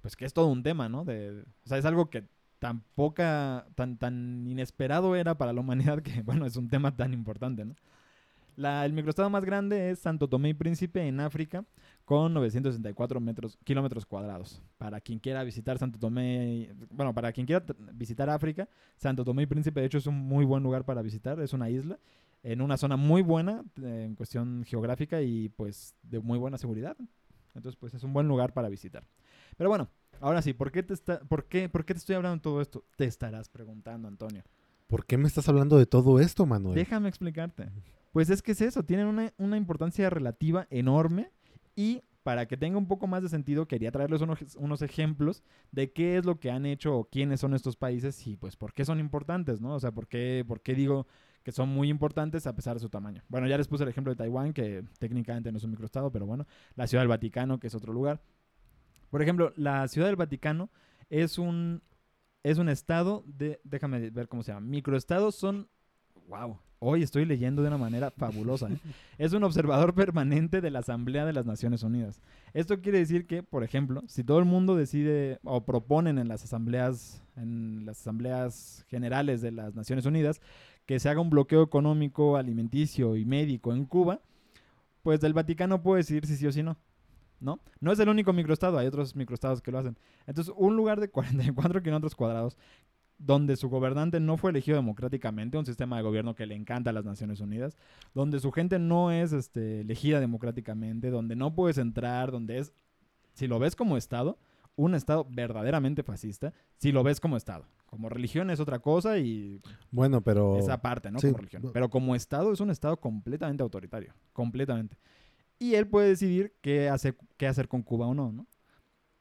pues que es todo un tema, ¿no? De, o sea, es algo que tan poca, tan, tan inesperado era para la humanidad que, [laughs] bueno, es un tema tan importante, ¿no? La- el microestado más grande es Santo Tomé y Príncipe en África, con 964 metros, kilómetros cuadrados. Para quien quiera visitar Santo Tomé, bueno, para quien quiera visitar África, Santo Tomé y Príncipe, de hecho, es un muy buen lugar para visitar. Es una isla en una zona muy buena eh, en cuestión geográfica y pues de muy buena seguridad. Entonces, pues es un buen lugar para visitar. Pero bueno, ahora sí, ¿por qué te, está, por qué, por qué te estoy hablando de todo esto? Te estarás preguntando, Antonio. ¿Por qué me estás hablando de todo esto, Manuel? Déjame explicarte. Pues es que es eso, tienen una, una importancia relativa enorme y para que tenga un poco más de sentido quería traerles unos, unos ejemplos de qué es lo que han hecho o quiénes son estos países y pues por qué son importantes, ¿no? O sea, por qué, por qué digo que son muy importantes a pesar de su tamaño. Bueno, ya les puse el ejemplo de Taiwán, que técnicamente no es un microestado, pero bueno, la Ciudad del Vaticano, que es otro lugar. Por ejemplo, la Ciudad del Vaticano es un, es un estado de, déjame ver cómo se llama, microestados son, wow, hoy estoy leyendo de una manera fabulosa. ¿eh? [laughs] Es un observador permanente de la Asamblea de las Naciones Unidas. Esto quiere decir que, por ejemplo, si todo el mundo decide o proponen en las asambleas, en las asambleas generales de las Naciones Unidas, que se haga un bloqueo económico, alimenticio y médico en Cuba, pues del Vaticano puede decidir si sí o si no. ¿No? No es el único microestado, hay otros microestados que lo hacen. Entonces, un lugar de [laughs] 44 kilómetros cuadrados donde su gobernante no fue elegido democráticamente, un sistema de gobierno que le encanta a las Naciones Unidas, donde su gente no es este, elegida democráticamente, donde no puedes entrar, donde es, si lo ves como Estado, un Estado verdaderamente fascista, si lo ves como Estado. Como religión es otra cosa y Bueno, pero... esa parte, ¿no? sí, como religión. Pero como Estado es un Estado completamente autoritario, completamente. Y él puede decidir qué hacer, qué hacer con Cuba o no, ¿no?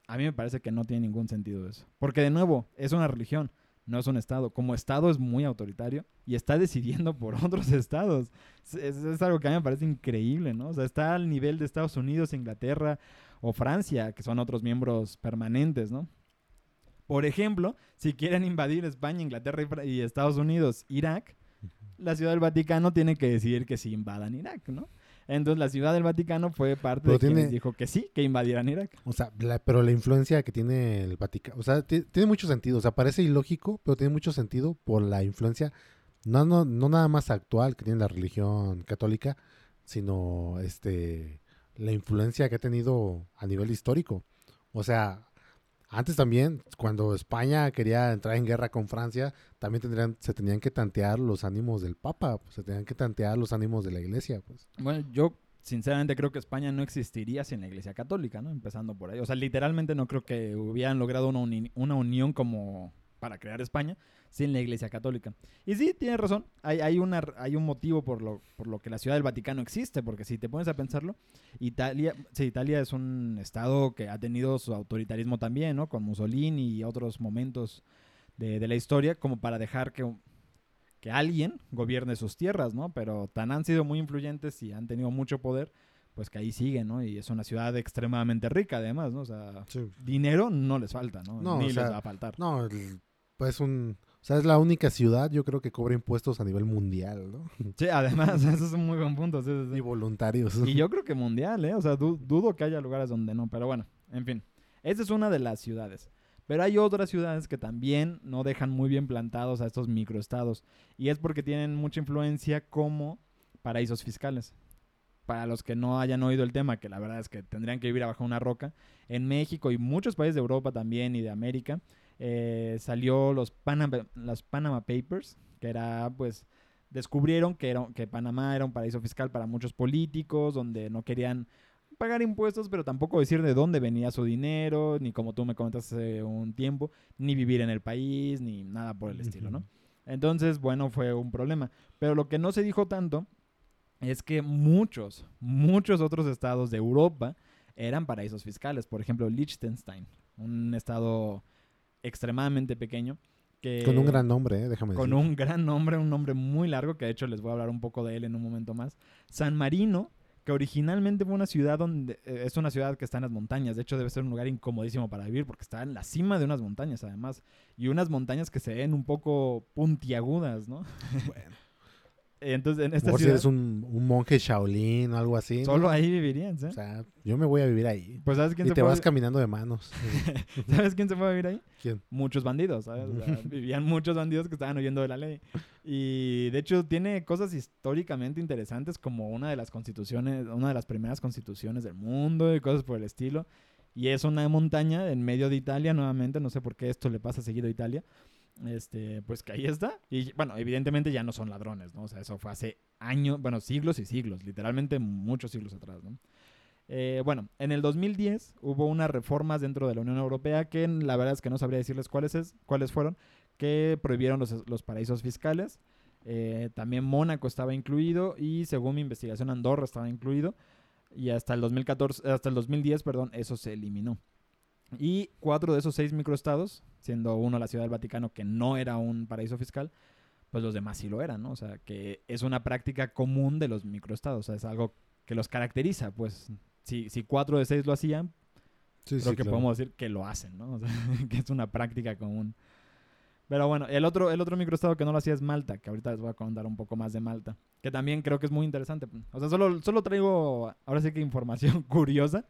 A mí me parece que no tiene ningún sentido eso. Porque de nuevo, es una religión, no es un Estado. Como Estado es muy autoritario y está decidiendo por [laughs] otros estados. Es, es- es algo que a mí me parece increíble, ¿no? O sea, está al nivel de Estados Unidos, Inglaterra o Francia, que son otros miembros permanentes, ¿no? Por ejemplo, si quieren invadir España, Inglaterra y Estados Unidos, Irak, la Ciudad del Vaticano tiene que decidir que sí invadan Irak, ¿no? Entonces la Ciudad del Vaticano fue parte Pero de quienes tiene- dijo que sí, que invadieran Irak. O sea, la- pero la influencia que tiene el Vaticano, o sea, ti- tiene mucho sentido, o sea, parece ilógico, pero tiene mucho sentido por la influencia, no, no, no nada más actual que tiene la religión católica, sino este la influencia que ha tenido a nivel histórico. O sea, antes también, cuando España quería entrar en guerra con Francia, también tendrían, se tenían que tantear los ánimos del Papa, pues, se tenían que tantear los ánimos de la iglesia, pues. Bueno, yo sinceramente creo que España no existiría sin la Iglesia Católica, ¿no? Empezando por ahí. O sea, literalmente no creo que hubieran logrado una, uni- una unión como para crear España sin la Iglesia Católica. Y sí, tienes razón. Hay, hay, una, hay un motivo por lo, por lo que la Ciudad del Vaticano existe, porque si te pones a pensarlo, Italia, sí, Italia es un estado que ha tenido su autoritarismo también, ¿no? Con Mussolini y otros momentos de, de la historia, como para dejar que, que alguien gobierne sus tierras, ¿no? Pero tan han sido muy influyentes y han tenido mucho poder, pues que ahí siguen, ¿no? Y es una ciudad extremadamente rica, además, ¿no? O sea, dinero no les falta, ¿no? No, Ni o sea, les va a faltar. No, el- pues un, sea, es la única ciudad, yo creo que cobra impuestos a nivel mundial, ¿no? Sí, además, [laughs] eso es un muy buen punto. sí, sí, sí. Y voluntarios. Y yo creo que mundial, ¿eh? O sea, du- dudo que haya lugares donde no, pero bueno, en fin. Esa es una de las ciudades. Pero hay otras ciudades que también no dejan muy bien plantados a estos microestados. Y es porque tienen mucha influencia como paraísos fiscales. Para los que no hayan oído el tema, que la verdad es que tendrían que vivir abajo una roca, en México y muchos países de Europa también y de América, eh, salió los Panama, Panama Papers, que era pues descubrieron que, era, que Panamá era un paraíso fiscal para muchos políticos, donde no querían pagar impuestos, pero tampoco decir de dónde venía su dinero, ni como tú me comentas hace un tiempo, ni vivir en el país, ni nada por el estilo, ¿no? Entonces, bueno, fue un problema. Pero lo que no se dijo tanto es que muchos, muchos otros estados de Europa eran paraísos fiscales. Por ejemplo, Liechtenstein, un estado extremadamente pequeño. Que, Con un gran nombre, ¿eh? déjame Con decir. un gran nombre, un nombre muy largo, que de hecho les voy a hablar un poco de él en un momento más. San Marino, que originalmente fue una ciudad donde eh, es una ciudad que está en las montañas. De hecho, debe ser un lugar incomodísimo para vivir porque está en la cima de unas montañas, además. Y unas montañas que se ven un poco puntiagudas, ¿no? Bueno. Entonces, en esta Por si ciudad, eres un, un monje Shaolin o algo así. ¿no? solo ahí vivirían, ¿sí? O sea, yo me voy a vivir ahí. Pues ¿sabes quién Y se te fue vas caminando de manos. [laughs] ¿Sabes quién se fue a vivir ahí? ¿Quién? Muchos bandidos, ¿sabes? O sea, [laughs] vivían muchos bandidos que estaban huyendo de la ley. Y de hecho tiene cosas históricamente interesantes como una de las constituciones, una de las primeras constituciones del mundo y cosas por el estilo. Y es una montaña en medio de Italia nuevamente, no sé por qué esto le pasa seguido a Italia. Este, pues que ahí está. Y bueno, evidentemente ya no son ladrones, ¿no? O sea, eso fue hace años, bueno, siglos y siglos, literalmente muchos siglos atrás, ¿no? Eh, bueno, en el 2010 hubo unas reformas dentro de la Unión Europea que la verdad es que no sabría decirles cuáles, es, cuáles fueron, que prohibieron los, los paraísos fiscales. Eh, también Mónaco estaba incluido y según mi investigación Andorra estaba incluido. Y hasta el 2014, hasta el 2010, perdón, eso se eliminó. Y cuatro de esos seis microestados, siendo uno la Ciudad del Vaticano, que no era un paraíso fiscal, pues los demás sí lo eran, ¿no? O sea, que es una práctica común de los microestados, o sea, es algo que los caracteriza, pues si, si cuatro de seis lo hacían, Sí, creo sí, que claro. podemos decir que lo hacen, ¿no? [laughs] O sea, que es una práctica común. Pero bueno, el otro, el otro microestado que no lo hacía es Malta, que ahorita les voy a contar un poco más de Malta, que también creo que es muy interesante. O sea, solo, solo traigo ahora sí que información [laughs] curiosa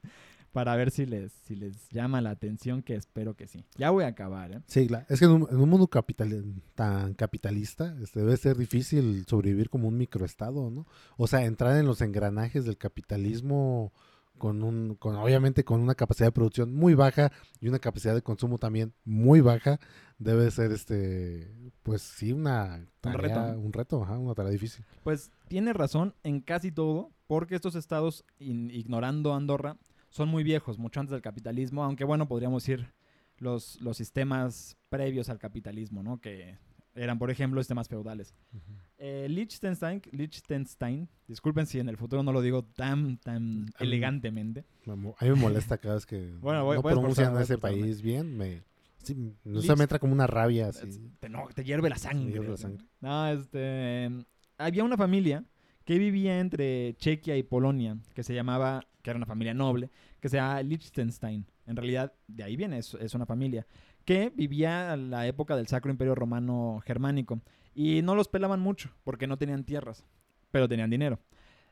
para ver si les, si les llama la atención, que espero que sí. Ya voy a acabar, ¿eh? Sí, claro. Es que en un, en un mundo capital, tan capitalista este, debe ser difícil sobrevivir como un microestado, ¿no? O sea, entrar en los engranajes del capitalismo con un, con obviamente con una capacidad de producción muy baja y una capacidad de consumo también muy baja, debe ser este, pues sí, una tarea, un reto, ajá, una tarea difícil. Pues tiene razón en casi todo, porque estos estados, in- ignorando Andorra, son muy viejos, mucho antes del capitalismo, aunque bueno, podríamos decir los, los sistemas previos al capitalismo, ¿no? Que eran, por ejemplo, sistemas feudales. Eh, Liechtenstein, Liechtenstein, disculpen si en el futuro no lo digo tan, tan elegantemente. Me mo- A mí me molesta cada vez que [laughs] Bueno, voy- no pronuncian a ese país bien, me, sí, no Lich- me entra como una rabia así. Te, no, te hierve la sangre. hierve la sangre. No, este. Había una familia que vivía entre Chequia y Polonia, que se llamaba, que era una familia noble, que se llama Liechtenstein. En realidad, de ahí viene, es, es una familia, que vivía a la época del Sacro Imperio Romano Germánico. Y no los pelaban mucho, porque no tenían tierras, pero tenían dinero.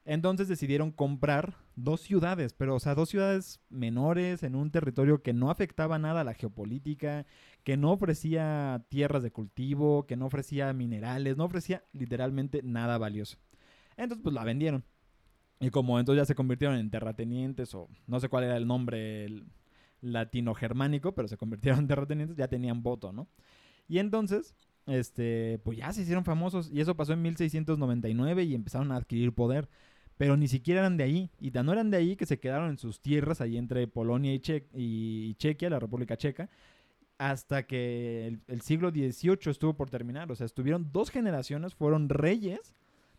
Entonces decidieron comprar dos ciudades, pero o sea, dos ciudades menores en un territorio que no afectaba nada a la geopolítica, que no ofrecía tierras de cultivo, que no ofrecía minerales, no ofrecía literalmente nada valioso. Entonces, pues la vendieron. Y como entonces ya se convirtieron en terratenientes, o no sé cuál era el nombre latino-germánico, pero se convirtieron en terratenientes, ya tenían voto, ¿no? Y entonces, este, pues ya se hicieron famosos. Y eso pasó en 1699 y empezaron a adquirir poder. Pero ni siquiera eran de ahí. Y tan no eran de ahí que se quedaron en sus tierras, ahí entre Polonia y, Che- y Chequia, la República Checa, hasta que el, el siglo XVIII estuvo por terminar. O sea, estuvieron dos generaciones, fueron reyes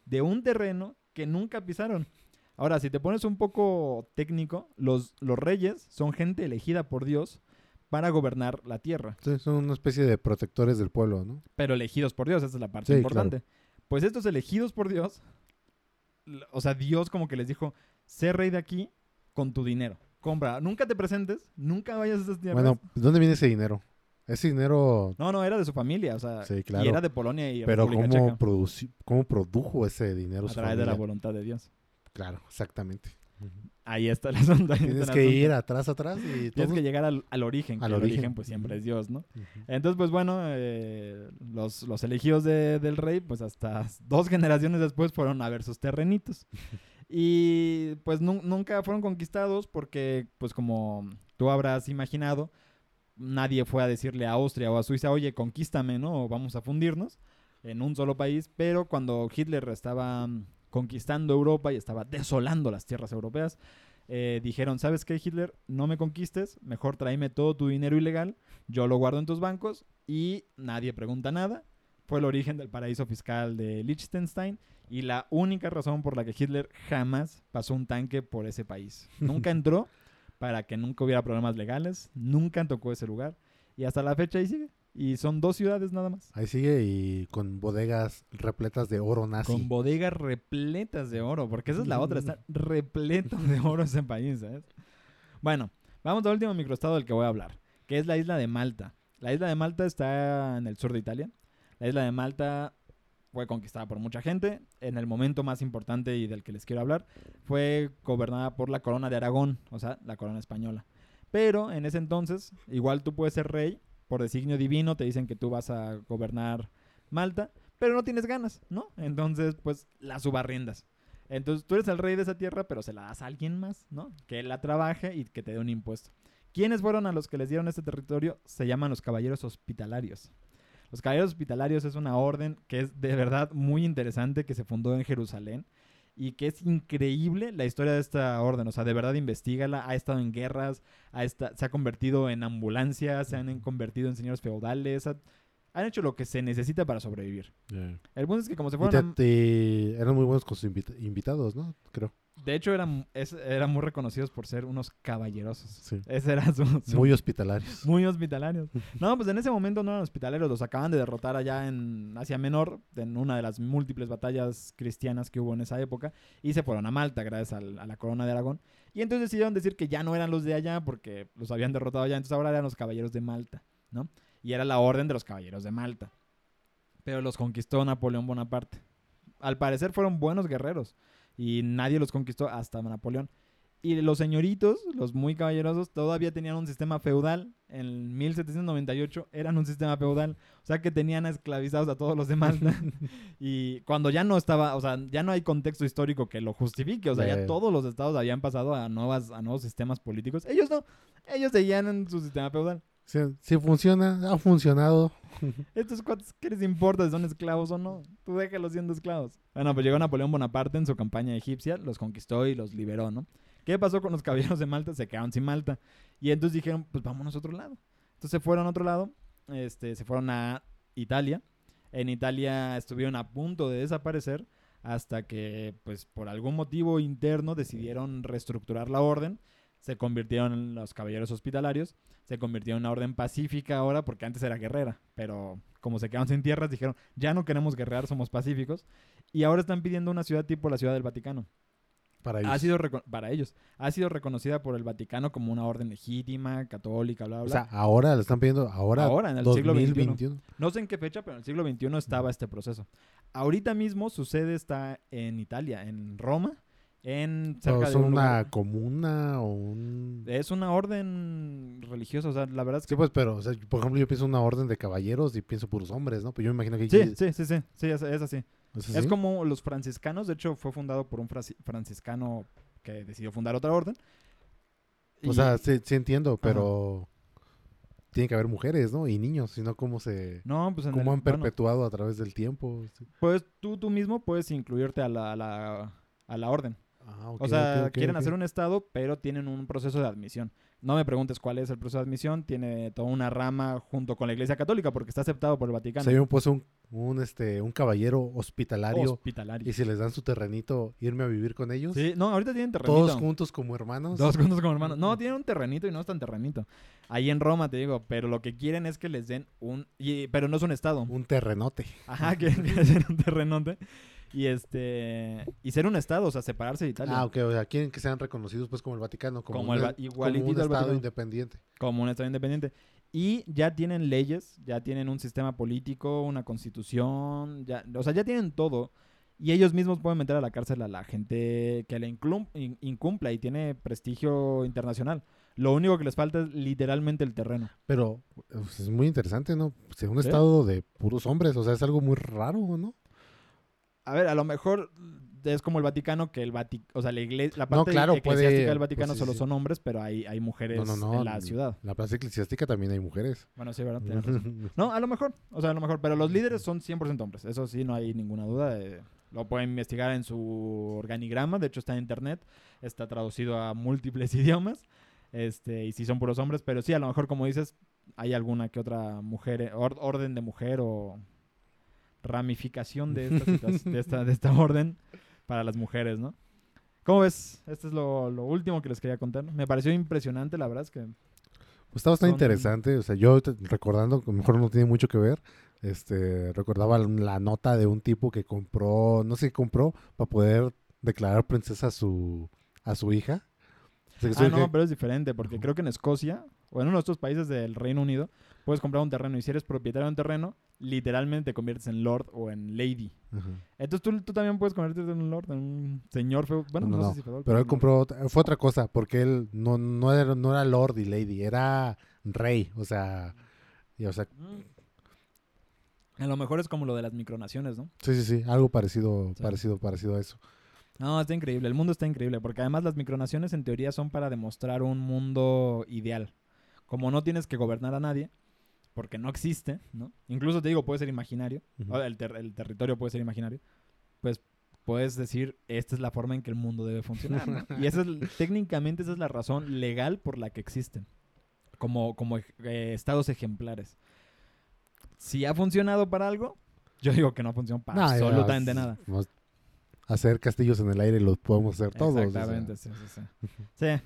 de un terreno que nunca pisaron. Ahora, si te pones un poco técnico, los, los reyes son gente elegida por Dios para gobernar la tierra, Sí, son una especie de protectores del pueblo, ¿no? pero elegidos por Dios, esa es la parte Sí, importante. Pues estos elegidos por Dios, o sea, Dios como que les dijo, sé rey de aquí con tu dinero. Compra, nunca te presentes, nunca vayas a esas tierras. Bueno, ¿de dónde viene ese dinero? Ese dinero, no, no, era de su familia, o sea, Sí, y claro. era de Polonia y pero República ¿cómo, Checa, ¿cómo produjo ese dinero a su través de la voluntad de Dios. Claro, exactamente. Ahí está el asunto. está Tienes que asunto. ir atrás, atrás y Tienes que llegar al, al origen. Al que el origen. origen, pues siempre es Dios, ¿no? Entonces, pues bueno, eh, los, los elegidos de- del rey, pues hasta dos [laughs] generaciones después fueron a ver sus terrenitos. [laughs] Y pues nu- nunca fueron conquistados porque, pues como tú habrás imaginado, nadie fue a decirle a Austria o a Suiza, oye, conquístame, ¿no? O vamos a fundirnos en un solo país. Pero cuando Hitler estaba conquistando Europa y estaba desolando las tierras europeas, eh, dijeron, ¿sabes qué, Hitler? No me conquistes, mejor tráeme todo tu dinero ilegal, yo lo guardo en tus bancos y nadie pregunta nada. Fue el origen del paraíso fiscal de Liechtenstein y la única razón por la que Hitler jamás pasó un tanque por ese país. [laughs] Nunca entró para que nunca hubiera problemas legales, nunca tocó ese lugar y hasta la fecha ahí sigue. Y son dos ciudades nada más. Ahí sigue y con bodegas repletas de oro nazi. Con bodegas repletas de oro, porque esa es la otra, está [laughs] repleto de oro ese país, ¿sabes? Bueno, vamos al último microestado del que voy a hablar, que es la isla de Malta. La isla de Malta está en el sur de Italia. La isla de Malta fue conquistada por mucha gente. En el momento más importante y del que les quiero hablar, fue gobernada por la corona de Aragón, o sea, la corona española. Pero en ese entonces, igual tú puedes ser rey, por designio divino, te dicen que tú vas a gobernar Malta, pero no tienes ganas, ¿no? Entonces, pues la subarriendas. Entonces tú eres el rey de esa tierra, pero se la das a alguien más, ¿no? Que la trabaje y que te dé un impuesto. ¿Quiénes fueron a los que les dieron este territorio? Se llaman los caballeros hospitalarios. Los caballeros hospitalarios es una orden que es de verdad muy interesante, que se fundó en Jerusalén y que es increíble la historia de esta orden. O sea, de verdad investigala. Ha estado en guerras, ha esta- se ha convertido en ambulancias, se han convertido en señores feudales, han hecho lo que se necesita para sobrevivir. Yeah. El punto es que como se Y fueron... te- a- te- eran muy buenos con sus invita- invitados, ¿no? Creo. De hecho, eran, es- eran muy reconocidos por ser unos caballerosos. Sí. Ese era su... su- Muy hospitalarios. muy hospitalarios. [laughs] No, pues en ese momento no eran hospitalarios, los acaban de derrotar allá en Asia Menor, en una de las múltiples batallas cristianas que hubo en esa época, y se fueron a Malta gracias al- a la corona de Aragón. Y entonces decidieron decir que ya no eran los de allá porque los habían derrotado allá, entonces ahora eran los caballeros de Malta, ¿no? Y era la orden de los caballeros de Malta. Pero los conquistó Napoleón Bonaparte. Al parecer fueron buenos guerreros y nadie los conquistó hasta Napoleón. Y los señoritos, los muy caballerosos, todavía tenían un sistema feudal. En 1798 eran un sistema feudal. O sea que tenían esclavizados a todos los de Malta. [laughs] y cuando ya no estaba, o sea, ya no hay contexto histórico que lo justifique. O sea, ya todos los estados habían pasado a, nuevas, a nuevos sistemas políticos. Ellos no. Ellos seguían en su sistema feudal. Si, funciona, ha funcionado. [laughs] Estos cuates, ¿qué les importa si son esclavos o no? Tú déjalos siendo esclavos. Bueno, pues llegó Napoleón Bonaparte en su campaña egipcia, los conquistó y los liberó, ¿no? ¿Qué pasó con los caballeros de Malta? Se quedaron sin Malta. Y entonces dijeron, pues vámonos a otro lado. Entonces se fueron a otro lado, este, se fueron a Italia. En Italia estuvieron a punto de desaparecer hasta que, pues por algún motivo interno, decidieron reestructurar la orden. Se convirtieron en los caballeros hospitalarios se convirtió en una orden pacífica ahora porque antes era guerrera, pero como se quedaron sin tierras dijeron, ya no queremos guerrear, somos pacíficos y ahora están pidiendo una ciudad tipo la Ciudad del Vaticano. Para ellos. Ha sido para ellos, ha sido reconocida por el Vaticano como una orden legítima, católica, bla bla. o sea, ahora le están pidiendo, ahora, Ahora, en el siglo 2021. no sé en qué fecha, pero en el siglo XXI estaba este proceso. Ahorita mismo su sede está en Italia, en Roma, en de un una lugar- comuna o un... es una orden religiosa, o sea, la verdad es que Sí, pues, pero, o sea, por ejemplo, yo pienso una orden de caballeros y pienso puros hombres, ¿no? Pues yo me imagino que... Sí, aquí- sí, sí, sí, sí, es, es así. ¿es Es como los franciscanos, de hecho fue fundado por un franci- franciscano que decidió fundar otra orden. O Y- sea, sí, sí entiendo, pero... Tiene que haber mujeres, ¿no? Y niños, sino cómo se... no, pues en cómo el- han bueno, perpetuado a través del tiempo. sí. pues tú, tú mismo puedes incluirte a la, a la, a la orden. Ah, o sea, quieren hacer un estado, pero tienen un proceso de admisión. No me preguntes cuál es el proceso de admisión, tiene toda una rama junto con la Iglesia Católica porque está aceptado por el Vaticano. yo me puse un, un, este, un caballero hospitalario Hospitalario. y si les dan su terrenito, irme a vivir con ellos. Sí, no, ahorita tienen terrenito. Todos juntos como hermanos. Dos juntos como hermanos. No, tienen un terrenito y no es tan terrenito. Ahí en Roma, te digo, pero lo que quieren es que les den un... y- pero no es un estado. Un terrenote. Ajá, quieren [laughs] que les den un terrenote. Y este... Y ser un estado, o sea, separarse de Italia. Ah, ok. O sea, quieren que sean reconocidos pues como el Vaticano. Como, Como un, el va- como igualitito un al estado independiente. Como un estado independiente. Y ya tienen leyes, ya tienen un sistema político, una constitución, ya, o sea, ya tienen todo. y ellos mismos pueden meter a la cárcel a la gente que le incumpla y tiene prestigio internacional. Lo único que les falta es literalmente el terreno. Pero pues, es muy interesante, ¿no? En un Sí. estado de puros hombres, o sea, es algo muy raro, ¿no? A ver, a lo mejor es como el Vaticano, que el Vati o sea, la, iglesia, la No, parte claro, eclesiástica puede- del Vaticano pues sí, solo sí. son hombres, pero hay, hay mujeres No, no, no. en la ciudad. La plaza eclesiástica también hay mujeres. Bueno, sí, ¿verdad? Razón. [laughs] No, a lo mejor, o sea, a lo mejor, pero los líderes son 100% hombres, eso sí, no hay ninguna duda. eh, lo pueden investigar en su organigrama, de hecho está en internet, está traducido a múltiples [laughs] idiomas, este, y sí son puros hombres, pero sí, a lo mejor, como dices, hay alguna que otra mujer, or- orden de mujer o ramificación de esta, [laughs] de esta, de esta orden para las mujeres, ¿no? ¿Cómo ves? Este es lo, lo último que les quería contar. Me pareció impresionante, la verdad es que Pues está bastante Son- interesante. O sea, yo te- recordando, que a lo mejor no tiene mucho que ver, este, recordaba la nota de un tipo que compró, no sé qué compró, para poder declarar princesa a su, a su hija. O sea, que su Ah, hija- no, pero es diferente, porque creo que en Escocia, o en uno de estos países del Reino Unido, puedes comprar un terreno y si eres propietario de un terreno, literalmente te conviertes en lord o en lady. Entonces tú, tú también puedes convertirte en un lord, en un señor feo. Bueno, no, No, no, sé si Pero él compró, fue otra cosa, porque él no, no, era, no era lord y lady, era rey, o sea, y, o sea, Mm. A lo mejor es como lo de las micronaciones, ¿no? sí, sí, sí, algo parecido, Sí. parecido, parecido a eso. No, está increíble. El mundo está increíble, porque además las micronaciones en teoría son para demostrar un mundo ideal. Como no tienes que gobernar a nadie, porque no existe, ¿no? Incluso te digo, puede ser imaginario. Ujú. o el, ter- el territorio puede ser imaginario, pues puedes decir, esta es la forma en que el mundo debe funcionar. ¿no? [laughs] Y esa es, técnicamente esa es la razón legal por la que existen, como, como eh, estados ejemplares. Si ha funcionado para algo, yo digo que no funciona para No, absolutamente nada. Hacer castillos en el aire los podemos hacer todos. o sea. Exactamente, sí, sí, sí. Sí,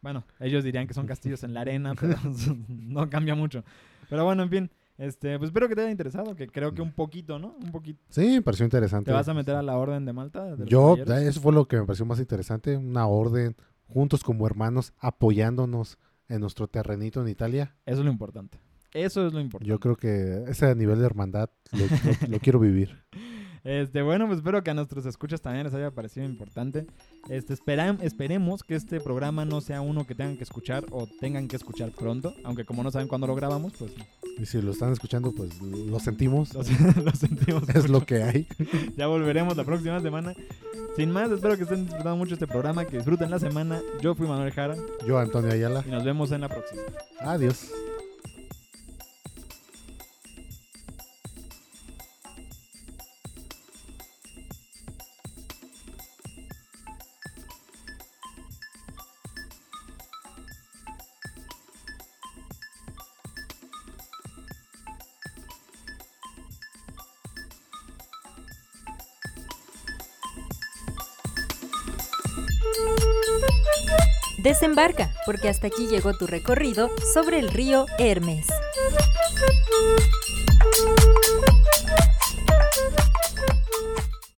bueno, ellos dirían que son castillos en la arena, pero [laughs] no cambia mucho. Pero bueno, en fin, este, pues espero que te haya interesado, que creo que un poquito, ¿no? Un poquito. Sí, me pareció interesante. ¿Te vas a meter a la orden de Malta? de Yo, caballeros? eso fue lo que me pareció más interesante, una orden, juntos como hermanos, apoyándonos en nuestro terrenito en Italia. Eso es lo importante. Eso es lo importante. Yo creo que ese nivel de hermandad lo, lo- lo quiero vivir. [laughs] Este, bueno, pues espero que a nuestros escuchas también les haya parecido importante. Este, esperemos que este programa no sea uno que tengan que escuchar o tengan que escuchar pronto, aunque como no saben cuándo lo grabamos, pues Y si lo están escuchando, pues lo sentimos. lo, [laughs] lo sentimos. Es lo que hay. [laughs] Ya volveremos la próxima semana. Sin más, espero que estén disfrutando mucho este programa, que disfruten la semana. Yo fui Manuel Jara Yo, Antonio Ayala. y nos vemos en la próxima. Adiós. Desembarca, porque hasta aquí llegó tu recorrido sobre el río Hermes.